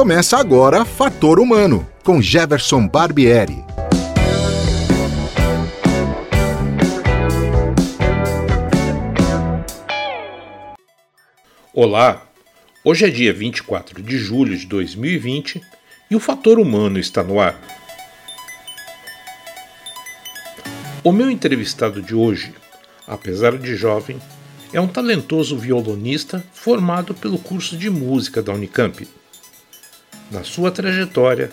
Começa agora Fator Humano, com Jefferson Barbieri. Olá, hoje é dia 24 de julho de 2020 e o Fator Humano está no ar. O meu entrevistado de hoje, apesar de jovem, é um talentoso violonista formado pelo curso de música da Unicamp. Na sua trajetória,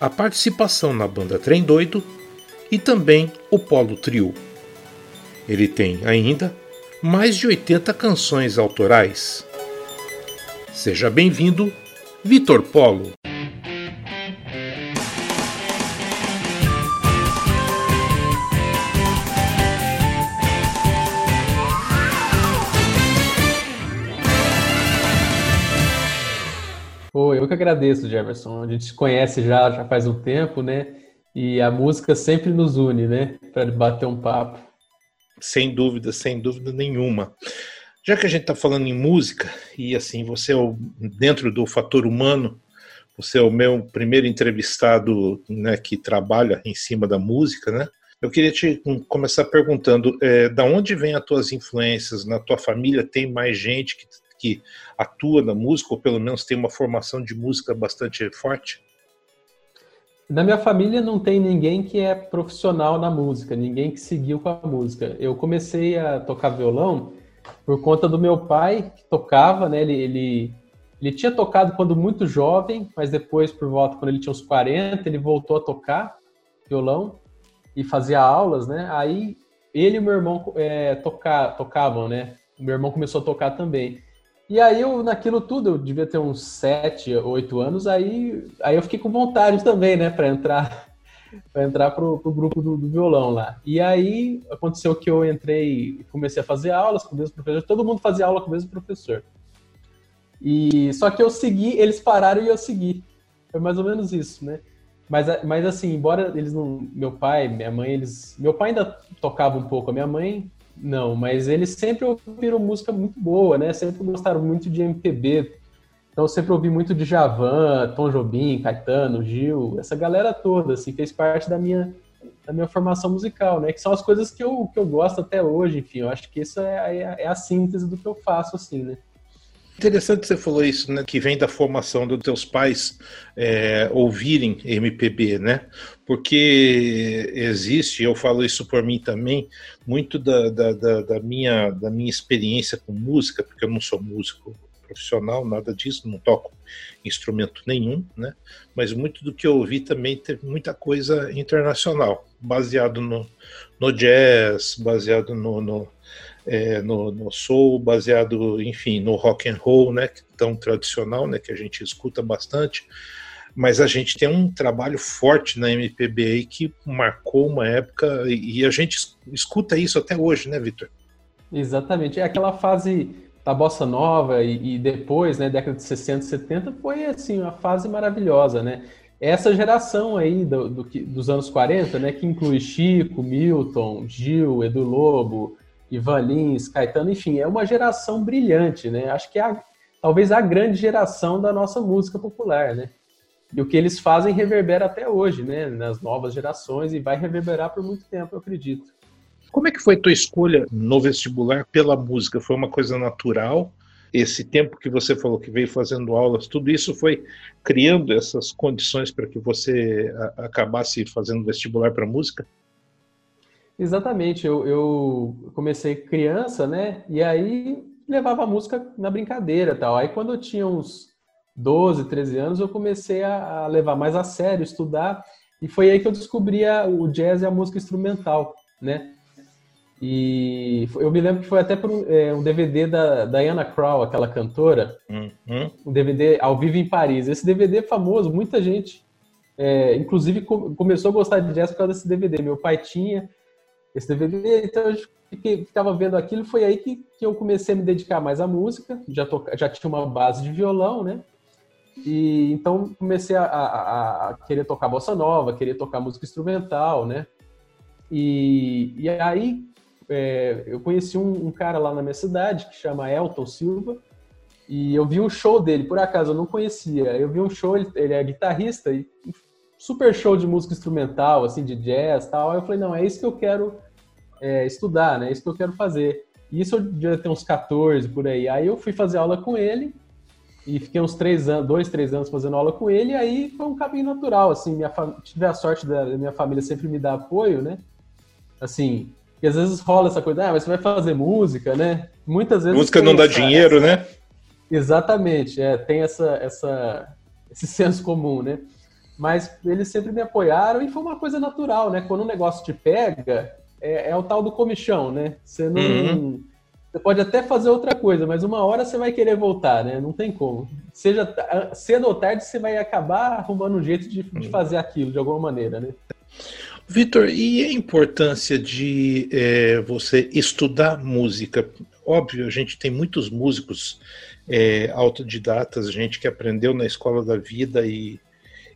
a participação na banda Trem Doido e também o Polo Trio. Ele tem ainda mais de 80 canções autorais. Seja bem-vindo, Vitor Polo. Que agradeço, Jefferson. A gente se conhece já, já faz um tempo, né? E a música sempre nos une, né? Para bater um papo. Sem dúvida, sem dúvida nenhuma. Já que a gente está falando em música, e assim, você é o, dentro do fator humano, você é o meu primeiro entrevistado né, que trabalha em cima da música, né? Eu queria te começar perguntando, é, da onde vêm as tuas influências? Na tua família tem mais gente que que atua na música, ou pelo menos tem uma formação de música bastante forte? Na minha família não tem ninguém que é profissional na música, ninguém que seguiu com a música. Eu comecei a tocar violão por conta do meu pai, que tocava, né? Ele, ele, ele tinha tocado quando muito jovem, mas depois, por volta, quando ele tinha uns 40, ele voltou a tocar violão e fazia aulas, né? Aí ele e meu irmão é, toca, tocavam, né? Meu irmão começou a tocar também. E aí eu, naquilo tudo, eu devia ter uns 7, 8 anos, aí, aí eu fiquei com vontade também, né, para entrar para entrar pro, pro grupo do, do, violão lá. E aí aconteceu que eu entrei, comecei a fazer aulas com o mesmo professor, todo mundo fazia aula com o mesmo professor. E só que eu segui, eles pararam e eu segui. Foi mais ou menos isso, né? Mas, mas assim, embora eles não, meu pai, minha mãe, eles, meu pai ainda tocava um pouco, a minha mãe não, mas eles sempre ouviram música muito boa, né? Sempre gostaram muito de MPB. Então sempre ouvi muito de Javan, Tom Jobim, Caetano, Gil, essa galera toda, assim, fez parte da minha, da minha formação musical, né? Que são as coisas que eu, que eu gosto até hoje, enfim. Eu acho que isso é, é, é a síntese do que eu faço, assim, né? Interessante você falou isso, né? Que vem da formação dos teus pais é, ouvirem MPB, né? Porque existe, eu falo isso por mim também, muito da, da, da, da, minha, da minha experiência com música, porque eu não sou músico profissional, nada disso, não toco instrumento nenhum, né? Mas muito do que eu ouvi também teve muita coisa internacional, baseado no, no jazz, baseado no, no é, no, no, soul, baseado, enfim, no rock and roll, né, tão tradicional, né, que a gente escuta bastante, mas a gente tem um trabalho forte na MPB que marcou uma época e a gente escuta isso até hoje, né, Vitor? Exatamente, é aquela fase da bossa nova e, e, depois, né, década de 60, 70, foi assim uma fase maravilhosa, né? Essa geração aí do, do, dos anos 40, né, que inclui Chico, Milton, Gil, Edu Lobo, Ivan Lins, Caetano, enfim, é uma geração brilhante, né? Acho que é a, talvez a grande geração da nossa música popular, né? E o que eles fazem reverbera até hoje, né? Nas novas gerações e vai reverberar por muito tempo, eu acredito. Como é que foi a tua escolha no vestibular pela música? Foi uma coisa natural? Esse tempo que você falou que veio fazendo aulas, tudo isso foi criando essas condições para que você acabasse fazendo vestibular para música? Exatamente, eu, eu comecei criança, né? E aí levava a música na brincadeira tal. Aí quando eu tinha uns 12, 13 anos, eu comecei a, levar mais a sério, estudar, e foi aí que eu descobri a, o jazz e a música instrumental, né? E eu me lembro que foi até por um, é, um DVD da Diana Krall, aquela cantora, uhum. um DVD ao vivo em Paris. Esse DVD é famoso, muita gente, é, inclusive, começou a gostar de jazz por causa desse DVD. Meu pai tinha, esse DVD. Então eu fiquei, ficava vendo aquilo, foi aí que, que eu comecei a me dedicar mais à música, já, toca, já tinha uma base de violão, né? E então comecei a, a, a, querer tocar bossa nova, querer tocar música instrumental, né? E, e aí é, eu conheci um, um, cara lá na minha cidade que chama Elton Silva, E eu vi um show dele, por acaso, eu não conhecia. Eu vi um show, ele, ele é guitarrista, e super show de música instrumental, assim, de jazz tal. Aí eu falei, não, é isso que eu quero é, estudar, né? É isso que eu quero fazer. E isso eu devia ter uns 14 por aí. Aí eu fui fazer aula com ele e fiquei uns três anos, dois, três anos fazendo aula com ele. E aí foi um caminho natural, assim. Minha tive a sorte da minha família sempre me dar apoio, né? Assim, e às vezes rola essa coisa, ah, mas você vai fazer música, né? Muitas vezes. Música não dá essa, dinheiro, essa... né? Exatamente, é, tem essa, essa, esse senso comum, né? Mas eles sempre me apoiaram e foi uma coisa natural, né? Quando um negócio te pega, é, é o tal do comichão, né? Você não. Uhum. Você pode até fazer outra coisa, mas uma hora você vai querer voltar, né? Não tem como. Seja cedo ou tarde, você vai acabar arrumando um jeito de, de uhum. fazer aquilo de alguma maneira, né? Vitor, e a importância de é, você estudar música? Óbvio, a gente tem muitos músicos é, autodidatas, gente que aprendeu na escola da vida e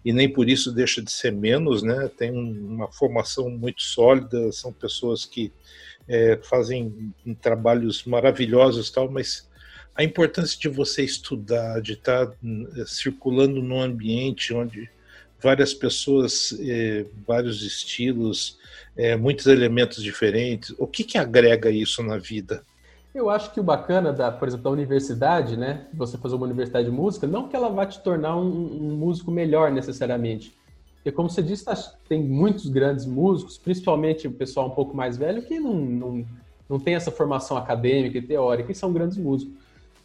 e nem por isso deixa de ser menos, né? Tem uma formação muito sólida, são pessoas que é, fazem trabalhos maravilhosos tal, mas a importância de você estudar, de estar é, circulando num ambiente onde várias pessoas, é, vários estilos, é, muitos elementos diferentes, o que, que agrega isso na vida? Eu acho que o bacana, da, por exemplo, da universidade, né? Você fazer uma universidade de música, não que ela vá te tornar um, um músico melhor necessariamente. Porque, como você disse, tá, tem muitos grandes músicos, principalmente o pessoal um pouco mais velho, que não, não, não tem essa formação acadêmica e teórica e são grandes músicos.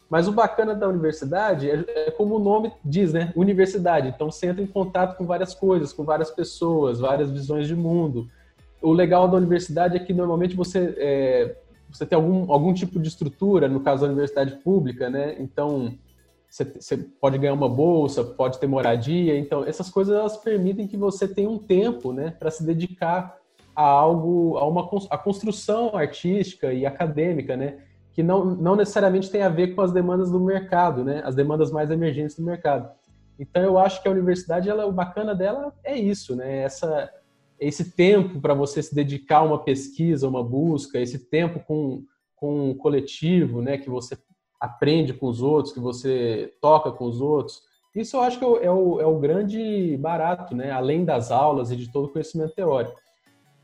Mas o bacana da universidade é, é, como o nome diz, né? Universidade. Então você entra em contato com várias coisas, com várias pessoas, várias visões de mundo. O legal da universidade é que normalmente você é, você tem algum, algum tipo de estrutura, no caso da universidade pública, né? Então, você, você pode ganhar uma bolsa, pode ter moradia. Então, essas coisas elas permitem que você tenha um tempo, né, para se dedicar a algo, a uma a construção artística e acadêmica, né? Que não, não necessariamente tem a ver com as demandas do mercado, né? As demandas mais emergentes do mercado. Então, eu acho que a universidade, ela, o bacana dela é isso, né? Essa esse tempo para você se dedicar a uma pesquisa, uma busca, esse tempo com, com um coletivo, né, que você aprende com os outros, que você toca com os outros, isso eu acho que é é o, é o grande barato, né, além das aulas e de todo o conhecimento teórico.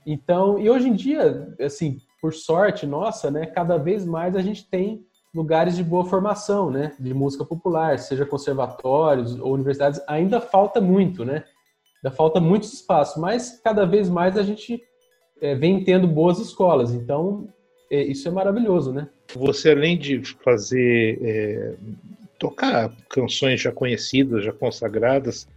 Então, e hoje em dia, assim, por sorte nossa, né, cada vez mais a gente tem lugares de boa formação, né, de música popular, seja conservatórios ou universidades, ainda falta muito, né? Ainda falta muito espaço, mas cada vez mais a gente é, vem tendo boas escolas. Então, é, isso é maravilhoso, né? Você, além de fazer, é, tocar canções já conhecidas, já consagradas,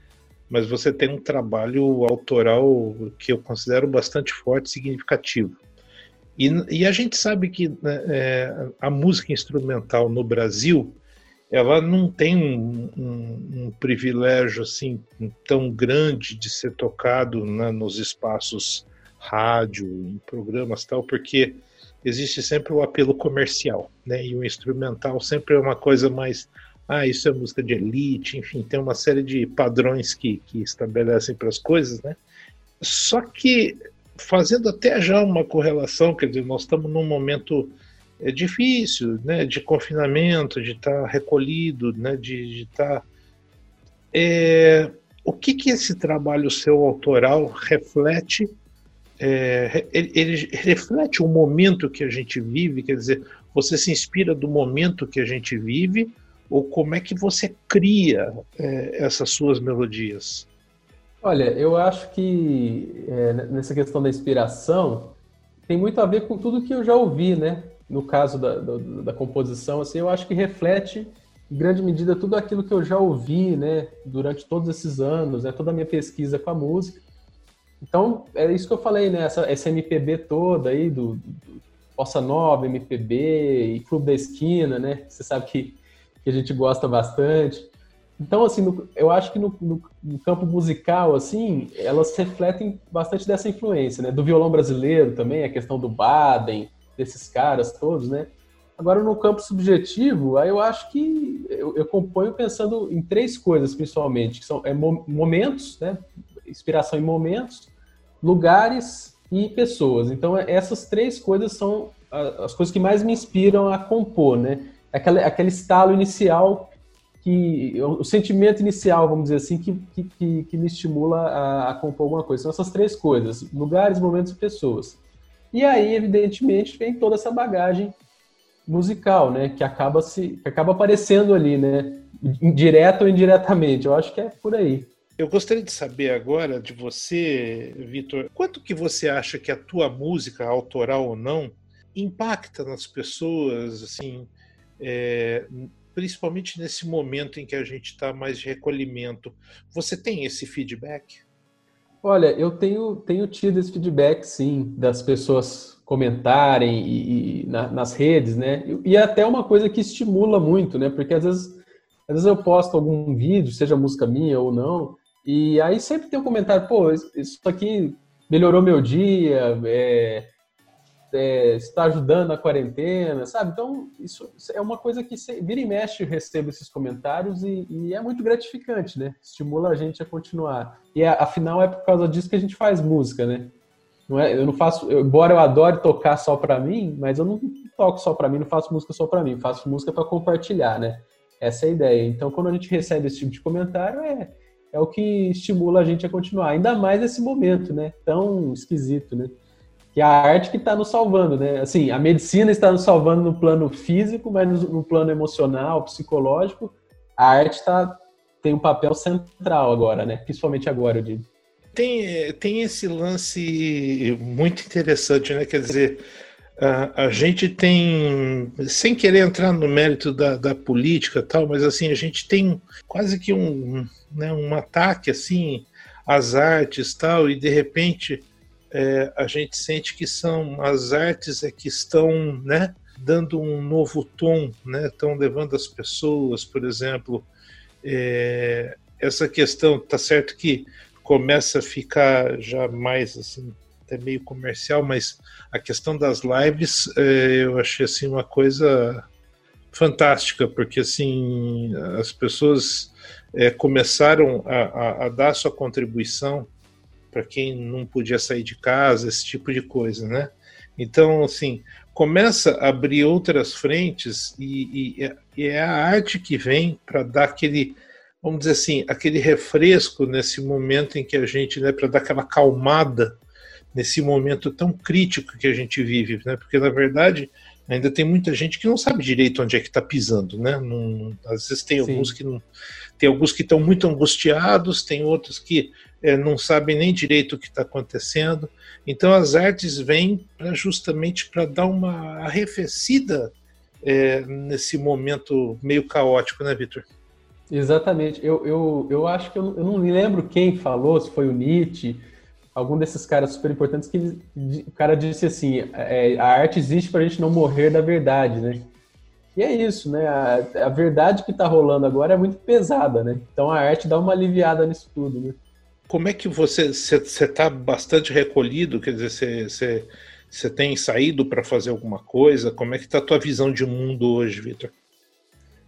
mas você tem um trabalho autoral que eu considero bastante forte e significativo. E, e a gente sabe que né, é, a música instrumental no Brasil ela não tem um, um, um, privilégio assim tão grande de ser tocado né, nos espaços rádio, em programas tal, porque existe sempre o apelo comercial, né? E o instrumental sempre é uma coisa mais, ah, isso é música de elite, enfim, tem uma série de padrões que, que estabelecem para as coisas, né? Só que fazendo até já uma correlação, quer dizer, nós estamos num momento é difícil, né, de confinamento, de estar tá recolhido, né, de estar. Tá, é, o que que esse trabalho seu autoral reflete? É, ele, ele, reflete o momento que a gente vive, quer dizer, você se inspira do momento que a gente vive, ou como é que você cria é, essas suas melodias? Olha, eu acho que é, nessa questão da inspiração tem muito a ver com tudo que eu já ouvi, né? No caso da, da, da, composição, assim, eu acho que reflete em grande medida tudo aquilo que eu já ouvi, né, durante todos esses anos, né, toda a minha pesquisa com a música. Então, é isso que eu falei, né, essa, essa MPB toda aí, do, do Bossa Nova, MPB e Clube da Esquina, né, você sabe que, que a gente gosta bastante. Então, assim, no, eu acho que no, no, no, campo musical, assim, elas refletem bastante dessa influência, né, do violão brasileiro também, a questão do Baden, desses caras todos, né? Agora, no campo subjetivo, aí eu acho que eu, eu componho pensando em três coisas, principalmente, que são é, momentos, né? Inspiração em momentos, lugares e pessoas. Então, essas três coisas são as coisas que mais me inspiram a compor, né? aquele, aquele estalo inicial que o sentimento inicial, vamos dizer assim, que, que, que me estimula a, a, compor alguma coisa. São essas três coisas: lugares, momentos e pessoas. E aí, evidentemente, vem toda essa bagagem musical, né, que acaba se que acaba aparecendo ali, né, direto ou indiretamente. Eu acho que é por aí. Eu gostaria de saber agora de você, Vitor, quanto que você acha que a tua música, autoral ou não, impacta nas pessoas, assim, é, principalmente nesse momento em que a gente está mais de recolhimento. Você tem esse feedback? Olha, eu tenho, tenho tido esse feedback, sim, das pessoas comentarem e, e na, nas redes, né? E, e é até uma coisa que estimula muito, né? Porque às vezes, às vezes eu posto algum vídeo, seja música minha ou não, e aí sempre tem um comentário, pô, isso aqui melhorou meu dia, é, é, está ajudando na quarentena, sabe? Então, isso é uma coisa que vira e mexe, eu recebo esses comentários e, e, é muito gratificante, né? Estimula a gente a continuar. E afinal é por causa disso que a gente faz música, né? Não é, eu não faço, eu, embora eu adore tocar só para mim, mas eu não toco só para mim, não faço música só para mim, faço música para compartilhar, né? Essa é a ideia. Então, quando a gente recebe esse tipo de comentário, é, é o que estimula a gente a continuar. Ainda mais nesse momento, né? Tão esquisito, né? Que é a arte que está nos salvando, né? Assim, a medicina está nos salvando no plano físico, mas no, no plano emocional, psicológico, a arte tá, tem um papel central agora, né? Principalmente agora, eu digo. Tem, tem esse lance muito interessante, né? Quer dizer, a, a gente tem, sem querer entrar no mérito da, da política tal, mas assim, a gente tem quase que um, né, um ataque, assim, às artes tal, e de repente é, a gente sente que são as artes é que estão né, dando um novo tom, né, estão levando as pessoas, por exemplo, é, essa questão, tá certo que começa a ficar já mais assim, até meio comercial, mas a questão das lives é, eu achei assim uma coisa fantástica, porque assim as pessoas é, começaram a, a, a dar sua contribuição para quem não podia sair de casa, esse tipo de coisa, né? Então, assim, começa a abrir outras frentes e, e, e é a arte que vem para dar aquele, vamos dizer assim, aquele refresco nesse momento em que a gente, né, para dar aquela calmada nesse momento tão crítico que a gente vive, né? Porque na verdade ainda tem muita gente que não sabe direito onde é que está pisando, né? Não, às vezes tem Sim. alguns que não, tem alguns que estão muito angustiados, tem outros que é, não sabem nem direito o que está acontecendo. Então as artes vêm justamente para dar uma arrefecida é, nesse momento meio caótico, né, Vitor? Exatamente. Eu, eu, eu acho que eu, eu não me lembro quem falou, se foi o Nietzsche, algum desses caras super importantes, que o cara disse assim: é, a arte existe para a gente não morrer da verdade, né? E é isso, né? A, a verdade que está rolando agora é muito pesada, né? Então a arte dá uma aliviada nisso tudo, né? Como é que você está bastante recolhido? Quer dizer, você, tem saído para fazer alguma coisa? Como é que está a tua visão de mundo hoje, Vitor?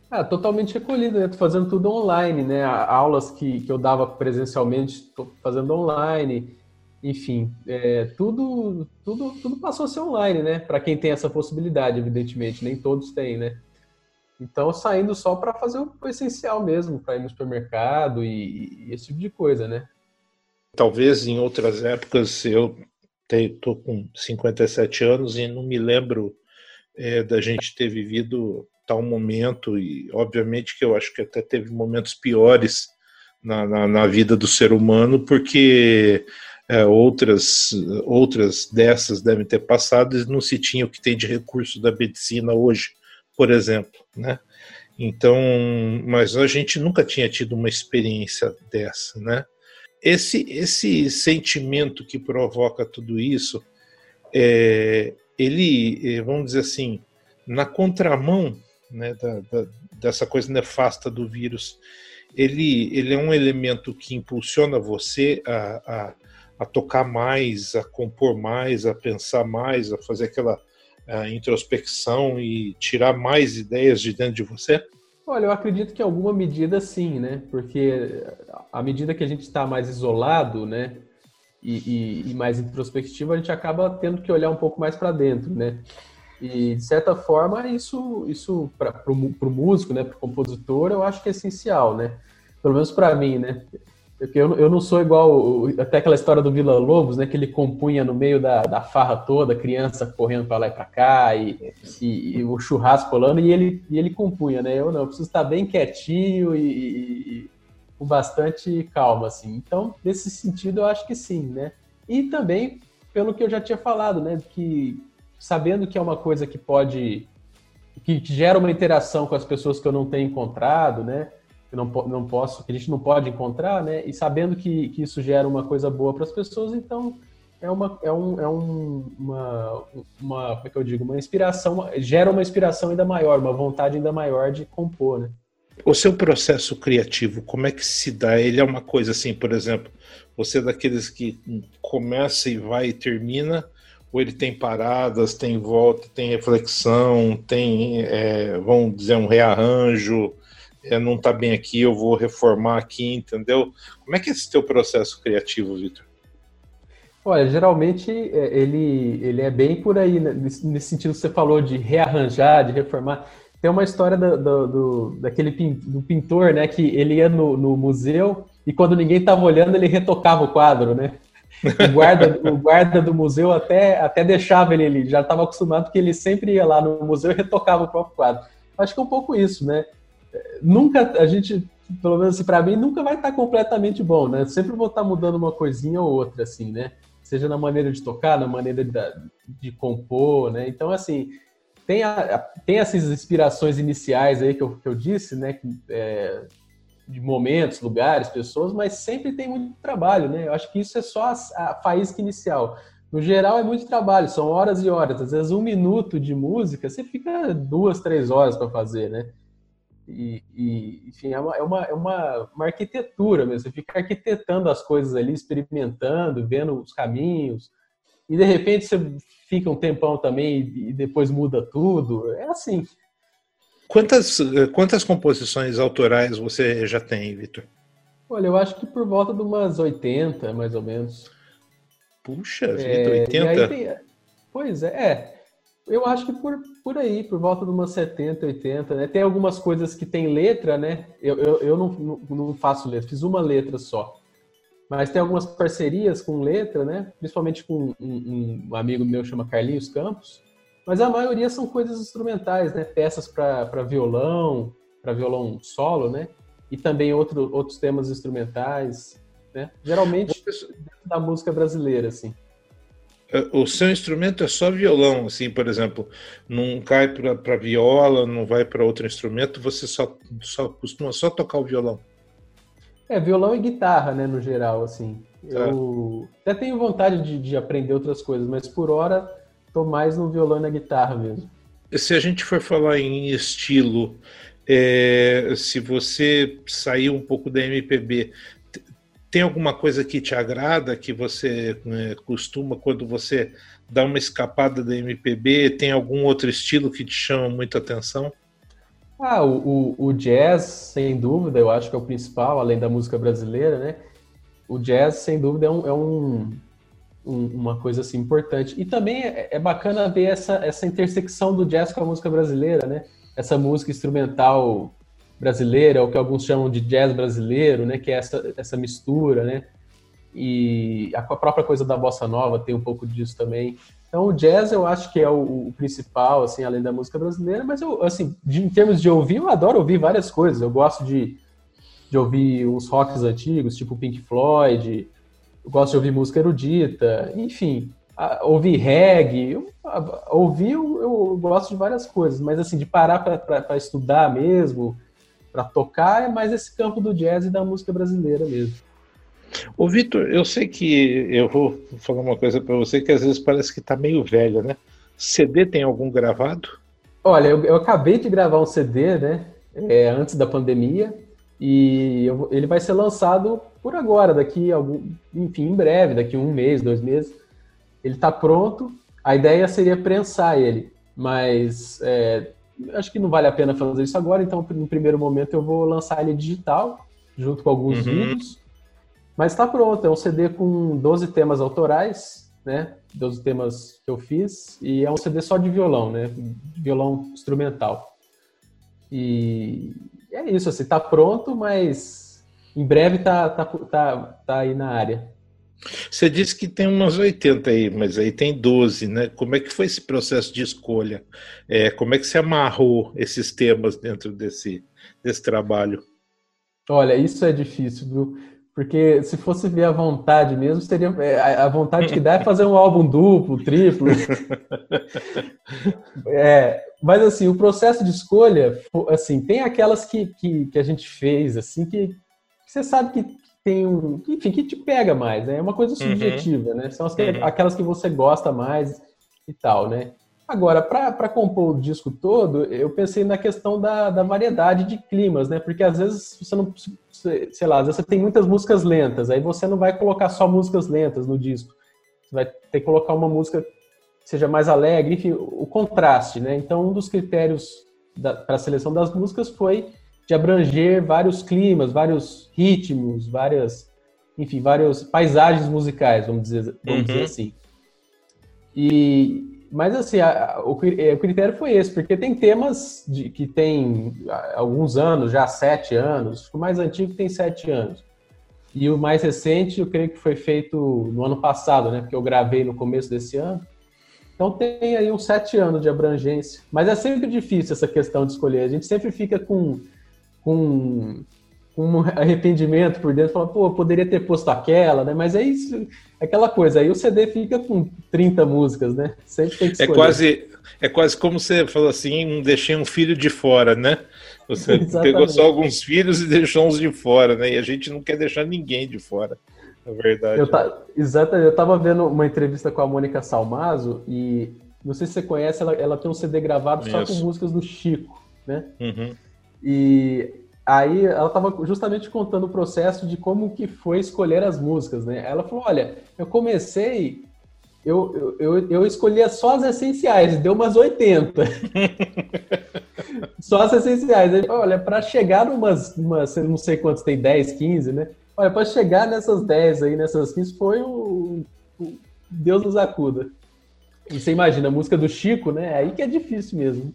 Ah, totalmente recolhido, né? Tô fazendo tudo online, né? Aulas que, que eu dava presencialmente, estou fazendo online. Enfim, é, tudo, tudo, tudo passou a ser online, né? Para quem tem essa possibilidade, evidentemente, nem todos têm, né? Então, saindo só para fazer o essencial mesmo, para ir no supermercado e, e esse tipo de coisa, né? Talvez em outras épocas eu estou com 57 anos e não me lembro é, da gente ter vivido tal momento e obviamente que eu acho que até teve momentos piores na, na, na vida do ser humano porque é, outras outras dessas devem ter passado e não se tinha o que tem de recurso da medicina hoje, por exemplo, né? Então, mas a gente nunca tinha tido uma experiência dessa, né? Esse, esse sentimento que provoca tudo isso, é, ele, é, vamos dizer assim, na contramão né, da, da, dessa coisa nefasta do vírus, ele, ele é um elemento que impulsiona você a, a, a tocar mais, a compor mais, a pensar mais, a fazer aquela a introspecção e tirar mais ideias de dentro de você? Olha, eu acredito que em alguma medida sim, né? Porque à medida que a gente está mais isolado, né? E, e, e, mais introspectivo, a gente acaba tendo que olhar um pouco mais para dentro, né? E, de certa forma, isso, isso para o músico, né, para o compositor, eu acho que é essencial, né? Pelo menos para mim, né? Eu, eu não sou igual até aquela história do Vila Lobos, né? Que ele compunha no meio da, da farra toda, criança correndo para lá e para cá, e, e, e, o churrasco rolando, e ele, e ele compunha, né? Eu não, eu preciso estar bem quietinho e, e, com bastante calma, assim. Então, nesse sentido, eu acho que sim, né? E também, pelo que eu já tinha falado, né? Que sabendo que é uma coisa que pode. que gera uma interação com as pessoas que eu não tenho encontrado, né? Que não, não posso, que a gente não pode encontrar, né? E sabendo que, que isso gera uma coisa boa para as pessoas, então é uma é um, é um, uma, uma como é que eu digo uma inspiração gera uma inspiração ainda maior, uma vontade ainda maior de compor, né? O seu processo criativo, como é que se dá? Ele é uma coisa assim, por exemplo, você é daqueles que começa e vai e termina, ou ele tem paradas, tem volta, tem reflexão, tem, é, vamos dizer, um rearranjo, não está bem aqui, eu vou reformar aqui, entendeu? Como é que é esse teu processo criativo, Vitor? Olha, geralmente é, ele, ele é bem por aí, né? nesse sentido que você falou de rearranjar, de reformar. Tem uma história do, do, do daquele do pintor, né, que ele ia no, no museu e quando ninguém estava olhando, ele retocava o quadro, né? O guarda, o guarda do museu até, até deixava ele, ele já estava acostumado porque ele sempre ia lá no museu e retocava o próprio quadro. Acho que é um pouco isso, né? Nunca, a gente, pelo menos assim, para mim, nunca vai estar completamente bom, né? Sempre vou estar mudando uma coisinha ou outra, assim, né? Seja na maneira de tocar, na maneira de, de compor, né? Então, assim, tem, a, tem essas inspirações iniciais aí que eu, que eu disse, né? É, de momentos, lugares, pessoas, mas sempre tem muito trabalho, né? Eu acho que isso é só a, a faísca inicial. No geral, é muito trabalho, são horas e horas. Às vezes, um minuto de música, você fica duas, três horas para fazer, né? E, e, enfim, é, uma, é, uma, é uma, uma arquitetura mesmo. Você fica arquitetando as coisas ali, experimentando, vendo os caminhos. E de repente você fica um tempão também e depois muda tudo. É assim. Quantas, quantas composições autorais você já tem, Vitor? Olha, eu acho que por volta de umas 80, mais ou menos. Puxa, é, 80? Tem, pois é, é. Eu acho que por, por aí, por volta de umas 70, 80, né? Tem algumas coisas que tem letra, né? Eu, eu, eu não, não, não faço letra, fiz uma letra só. Mas tem algumas parcerias com letra, né? Principalmente com um, um amigo meu chama Carlinhos Campos. Mas a maioria são coisas instrumentais, né? Peças para violão, para violão solo, né? E também outro, outros temas instrumentais, né? Geralmente da música brasileira, assim. É, o seu instrumento é só violão, assim, por exemplo, não cai para viola, não vai para outro instrumento, você só, só costuma só tocar o violão. É, violão e guitarra, né, no geral, assim. É. Eu até tenho vontade de, de, aprender outras coisas, mas por hora tô mais no violão e na guitarra mesmo. Se a gente for falar em estilo, é, se você sair um pouco da MPB, tem alguma coisa que te agrada, que você né, costuma, quando você dá uma escapada da MPB, tem algum outro estilo que te chama muita atenção? Ah, o, o, o, jazz, sem dúvida, eu acho que é o principal, além da música brasileira, né? O jazz, sem dúvida, é, um, é um, um, uma coisa assim, importante. E também é, é, bacana ver essa, essa intersecção do jazz com a música brasileira, né? Essa música instrumental brasileira, o que alguns chamam de jazz brasileiro, né, que é essa, essa mistura, né, e a própria coisa da bossa nova tem um pouco disso também. Então o jazz eu acho que é o, o principal, assim, além da música brasileira, mas eu, assim, de, em termos de ouvir, eu adoro ouvir várias coisas. Eu gosto de, de ouvir uns rocks antigos, tipo Pink Floyd, eu gosto de ouvir música erudita, enfim, ouvir reggae, eu, ouvir eu, eu, gosto de várias coisas, mas assim, de parar para estudar mesmo, para tocar é mais esse campo do jazz e da música brasileira mesmo. Ô Vitor, eu sei que eu vou falar uma coisa para você que às vezes parece que está meio velha, né? CD tem algum gravado? Olha, eu, eu acabei de gravar um CD, né? É, antes da pandemia e eu, ele vai ser lançado por agora, daqui algum, enfim, em breve, daqui um mês, dois meses. Ele está pronto. A ideia seria prensar ele, mas é, acho que não vale a pena fazer isso agora, então no primeiro momento eu vou lançar ele digital, junto com alguns uhum. vídeos. Mas está pronto, é um CD com 12 temas autorais, né? Dos temas que eu fiz. E é um CD só de violão, né? Violão instrumental. E é isso, assim, tá pronto, mas em breve tá, tá, tá, tá aí na área. Você disse que tem umas 80 aí, mas aí tem 12, né? Como é que foi esse processo de escolha? É, como é que você amarrou esses temas dentro desse, desse trabalho? Olha, isso é difícil, viu? Porque se fosse ver a vontade mesmo, seria é, a vontade que dá é fazer um álbum duplo, triplo. é, mas assim, o processo de escolha, assim, tem aquelas que, que, que a gente fez, assim, que, que você sabe que tem um, enfim, que te pega mais, né? É uma coisa uhum. subjetiva, uhum. né? São as que, uhum. aquelas que você gosta mais e tal, né? Agora, para compor o disco todo, eu pensei na questão da, da variedade de climas, né? Porque às vezes você não, sei lá, às vezes você tem muitas músicas lentas, aí você não vai colocar só músicas lentas no disco. Você vai ter que colocar uma música que seja mais alegre, enfim, o contraste, né? Então, um dos critérios para a seleção das músicas foi de abranger vários climas, vários ritmos, várias, enfim, várias paisagens musicais, vamos dizer, vamos uhum. dizer assim. E, mas assim, a, a, o, é, o, critério foi esse, porque tem temas de, que tem alguns anos, já sete anos, o mais antigo tem sete anos. E o mais recente, eu creio que foi feito no ano passado, né? Porque eu gravei no começo desse ano. Então tem aí uns sete anos de abrangência. Mas é sempre difícil essa questão de escolher. A gente sempre fica com, com um arrependimento por dentro, fala, pô, poderia ter posto aquela, né? Mas é isso, aquela coisa, aí o CD fica com 30 músicas, né? Sempre tem que é escolher. É quase, é quase como você falou assim, deixei um filho de fora, né? Você pegou só alguns filhos e deixou uns de fora, né? E a gente não quer deixar ninguém de fora, na verdade. Eu tá, exatamente, eu tava vendo uma entrevista com a Mônica Salmazo e não sei se você conhece, ela, ela tem um CD gravado Isso. só com músicas do Chico, né? Uhum. E Aí ela estava justamente contando o processo de como que foi escolher as músicas, né? Ela falou, olha, eu comecei, eu, eu, eu escolhia só as essenciais, deu umas 80. só as essenciais. Aí, olha, para chegar numas, umas, não sei quantos tem, 10, 15, né? Olha, para chegar nessas 10 aí, nessas 15, foi o, o Deus nos acuda. E você imagina, a música do Chico, né? Aí que é difícil mesmo.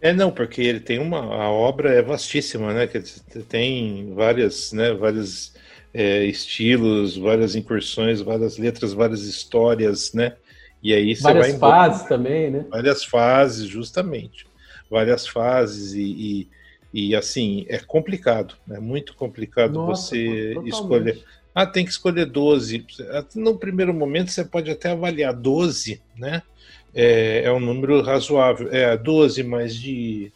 É, não, porque ele tem uma. A obra é vastíssima, né? Que tem várias, né, vários é, estilos, várias incursões, várias letras, várias histórias, né? E aí você várias vai. Várias fases também, né? Várias fases, justamente. Várias fases e, e, e assim, é complicado, é muito complicado Nossa, você totalmente. escolher. Ah, tem que escolher 12. No primeiro momento você pode até avaliar 12, né? É, é um número razoável. É 12 mais de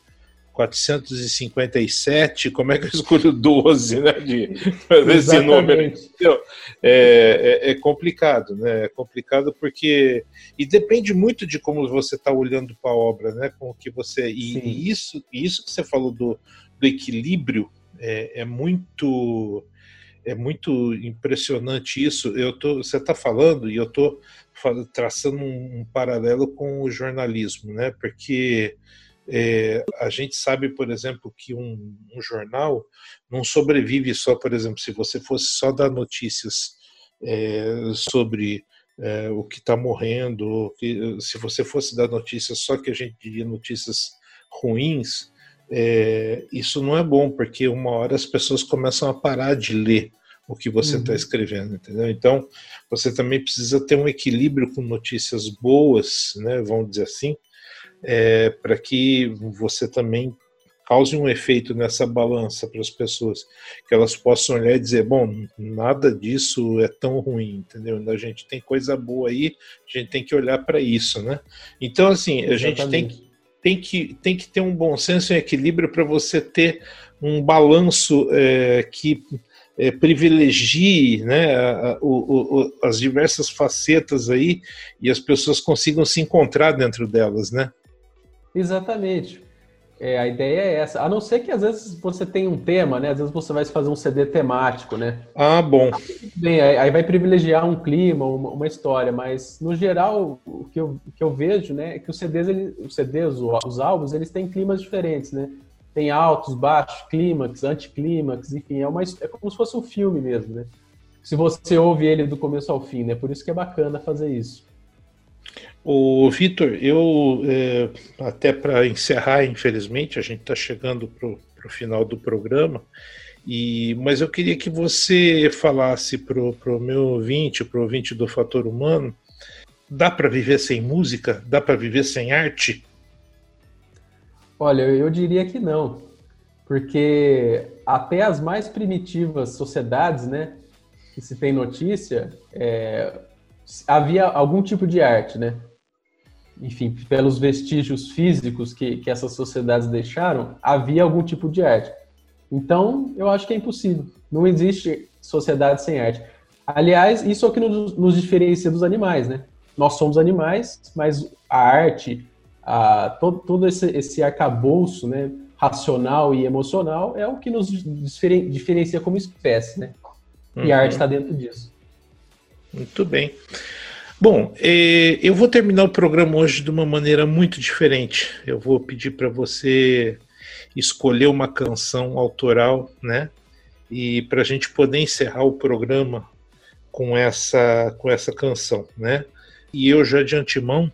457, como é que eu escolho 12, né? De esse número. Então, é, é, é, complicado, né? É complicado porque. E depende muito de como você está olhando para a obra, né? Com que você. E, e, isso, isso que você falou do, do equilíbrio é, é muito. É muito impressionante isso. Eu tô, você está falando e eu estou traçando um, um, paralelo com o jornalismo, né? Porque é, a gente sabe, por exemplo, que um, um, jornal não sobrevive só, por exemplo, se você fosse só dar notícias é, sobre é, o que está morrendo, que, se você fosse dar notícias só que a gente diria notícias ruins, é, isso não é bom, porque uma hora as pessoas começam a parar de ler o que você está uhum. escrevendo, entendeu? Então, você também precisa ter um equilíbrio com notícias boas, né, vamos dizer assim, é, para que você também cause um efeito nessa balança para as pessoas, que elas possam olhar e dizer, bom, nada disso é tão ruim, entendeu? A gente tem coisa boa aí, a gente tem que olhar para isso, né? Então, assim, a Exatamente. gente tem que, tem, que, tem que ter um bom senso e equilíbrio para você ter um balanço é, que é, privilegie né, a, a, o, o, as diversas facetas aí e as pessoas consigam se encontrar dentro delas, né? Exatamente. É, a ideia é essa. A não ser que às vezes você tem um tema, né? Às vezes você vai fazer um CD temático, né? Ah, bom. Bem, aí vai privilegiar um clima, uma, uma história, mas no geral o que eu, o que eu vejo, né, é que os CDs, ele, os CDs, os álbuns, eles têm climas diferentes, né? Tem altos, baixos, clímax, anticlímax, enfim, é, uma, é como se fosse um filme mesmo, né? se você ouve ele do começo ao fim, né? Por isso que é bacana fazer isso. O Vitor, eu é, até para encerrar, infelizmente, a gente está chegando para o final do programa, e, mas eu queria que você falasse para o meu ouvinte, para o ouvinte do Fator Humano, dá para viver sem música? Dá para viver sem arte? Olha, eu diria que não, porque até as mais primitivas sociedades, né, que se tem notícia, é, havia algum tipo de arte, né? Enfim, pelos vestígios físicos que, que essas sociedades deixaram, havia algum tipo de arte. Então, eu acho que é impossível. Não existe sociedade sem arte. Aliás, isso é o que nos, nos diferencia dos animais, né? Nós somos animais, mas a arte, a, todo, todo esse, esse arcabouço né, racional e emocional é o que nos diferencia como espécie, né? E a arte está uhum. dentro disso. Muito bem. Bom, eh, eu vou terminar o programa hoje de uma maneira muito diferente. Eu vou pedir para você escolher uma canção autoral, né? E para a gente poder encerrar o programa com essa com essa canção, né? E eu já de antemão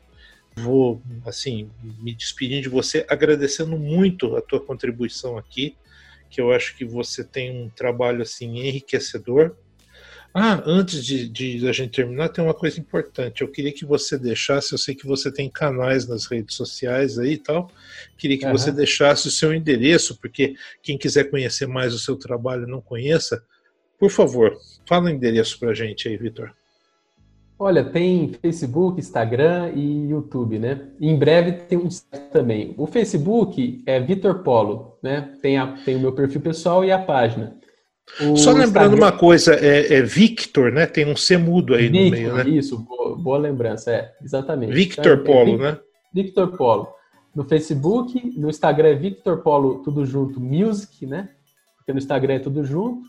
vou assim me despedir de você agradecendo muito a tua contribuição aqui, que eu acho que você tem um trabalho assim enriquecedor ah, antes de, de a gente terminar, tem uma coisa importante. Eu queria que você deixasse, eu sei que você tem canais nas redes sociais aí e tal. Queria que uhum. você deixasse o seu endereço, porque quem quiser conhecer mais o seu trabalho não conheça, por favor, fala o endereço pra gente aí, Vitor. Olha, tem Facebook, Instagram e YouTube, né? em breve tem um site também. O Facebook é Vitor Polo, né? Tem, a, tem o meu perfil pessoal e a página. O Só lembrando Instagram... uma coisa, é, é, Victor, né? Tem um C mudo aí Victor, no meio, né? Isso, boa, boa, lembrança, é, exatamente. Victor então, Polo, é, né? Victor Polo. No Facebook, no Instagram é Victor Polo, tudo junto, Music, né? Porque no Instagram é tudo junto.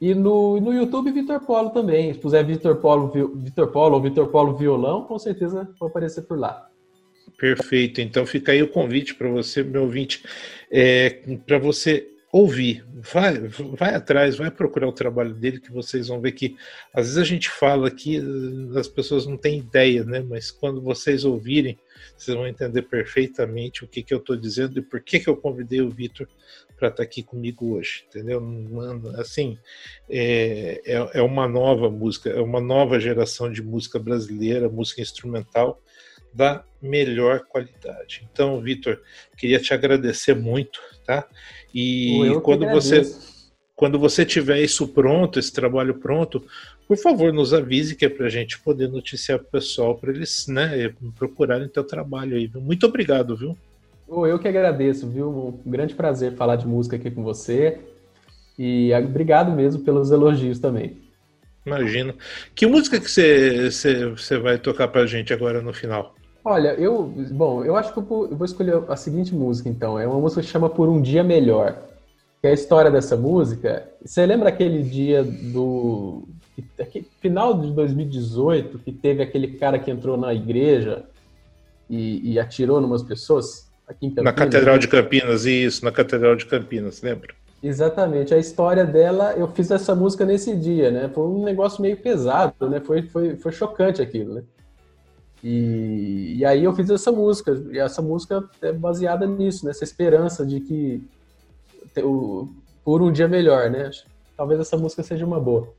E no, no YouTube, Victor Polo também. Se puser Victor Polo, Victor Polo ou Victor Polo Violão, com certeza vai aparecer por lá. Perfeito. Então fica aí o convite para você, meu ouvinte, é, para você ouvir, vai, vai atrás, vai procurar o trabalho dele, que vocês vão ver que às vezes a gente fala que eh, as pessoas não têm ideia, né? Mas quando vocês ouvirem, vocês vão entender perfeitamente o que, que eu estou dizendo e por que, que eu convidei o Vitor para estar tá aqui comigo hoje, entendeu? Assim, é, é, é uma nova música, é uma nova geração de música brasileira, música instrumental da melhor qualidade. Então, Vitor, queria te agradecer muito, tá? E quando você quando você tiver isso pronto, esse trabalho pronto, por favor, nos avise que é para a gente poder noticiar o pessoal para eles né, procurarem teu trabalho aí. Muito obrigado, viu? Eu que agradeço, viu? Um grande prazer falar de música aqui com você. E obrigado mesmo pelos elogios também. Imagino. Que música que você, vai tocar para a gente agora no final? Olha, eu. Bom, eu acho que eu vou, escolher a seguinte música, então. É uma música que chama Por um Dia Melhor. Que é a história dessa música. Você lembra aquele dia do. Final de 2018, que teve aquele cara que entrou na igreja e, e atirou numas pessoas? Aqui em Campinas, na Catedral de Campinas, isso, na Catedral de Campinas, lembra? Exatamente. A história dela, eu fiz essa música nesse dia, né? Foi um negócio meio pesado, né? Foi, foi, foi chocante aquilo, né? E, e aí eu fiz essa música, e essa música é baseada nisso, nessa esperança de que o, por um dia melhor, né? Talvez essa música seja uma boa.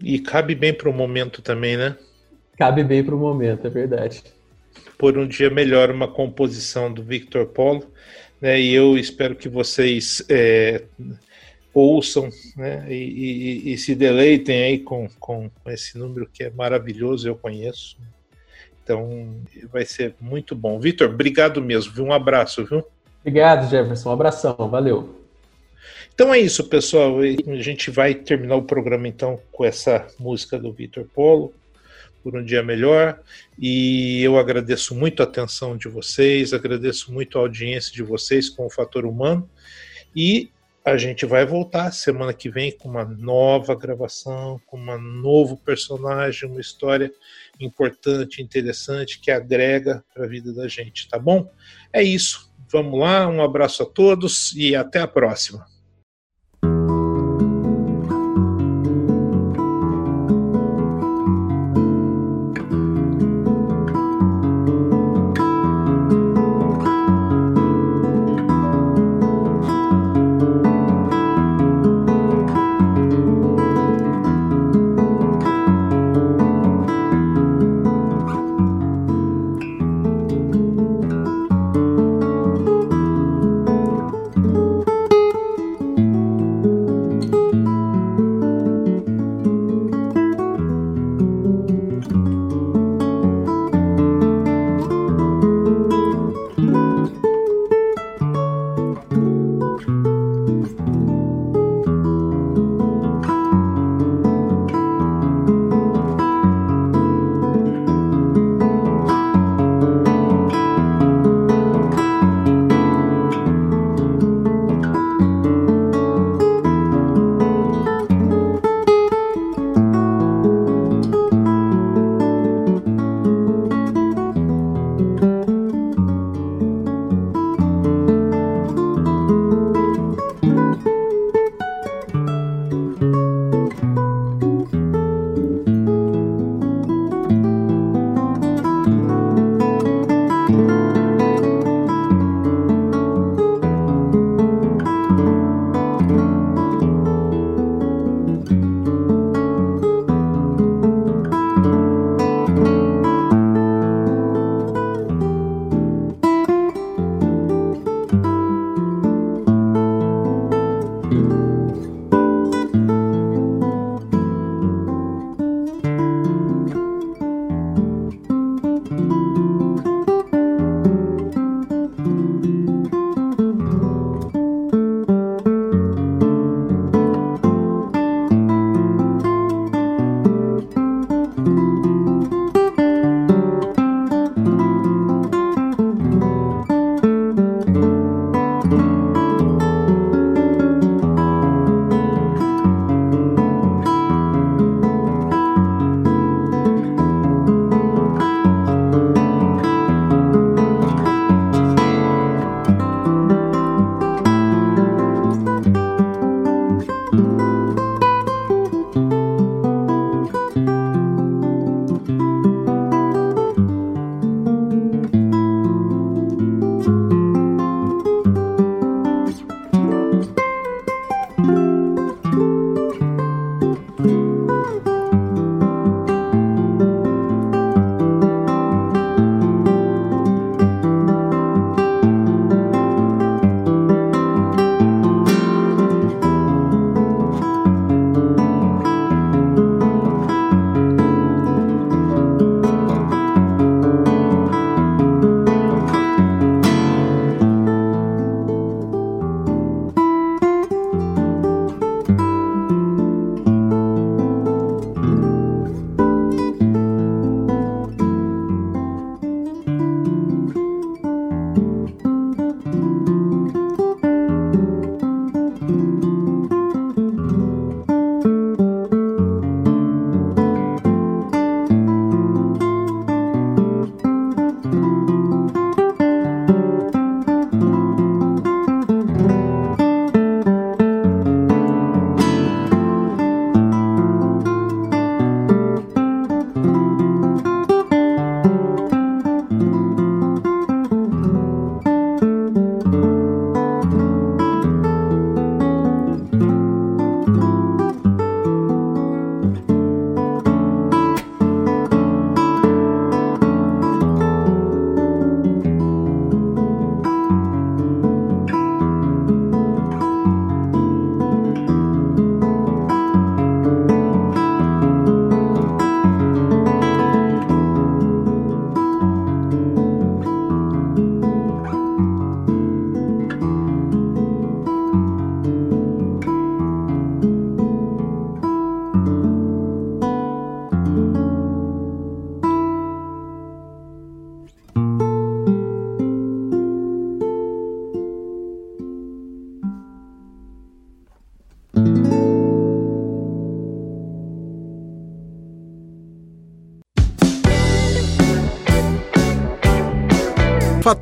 E cabe bem para o momento também, né? Cabe bem para o momento, é verdade. Por um dia melhor, uma composição do Victor Polo, né? E eu espero que vocês é, ouçam né? E, e, e, se deleitem aí com, com esse número que é maravilhoso, eu conheço. Então vai ser muito bom. Vitor, obrigado mesmo, viu? Um abraço, viu? Obrigado, Jefferson. Um abração, valeu. Então é isso, pessoal. A gente vai terminar o programa então com essa música do Vitor Polo, por um dia melhor. E eu agradeço muito a atenção de vocês, agradeço muito a audiência de vocês com o Fator Humano. E a gente vai voltar semana que vem com uma nova gravação, com um novo personagem, uma história importante, interessante, que agrega para a vida da gente, tá bom? É isso. Vamos lá, um abraço a todos e até a próxima.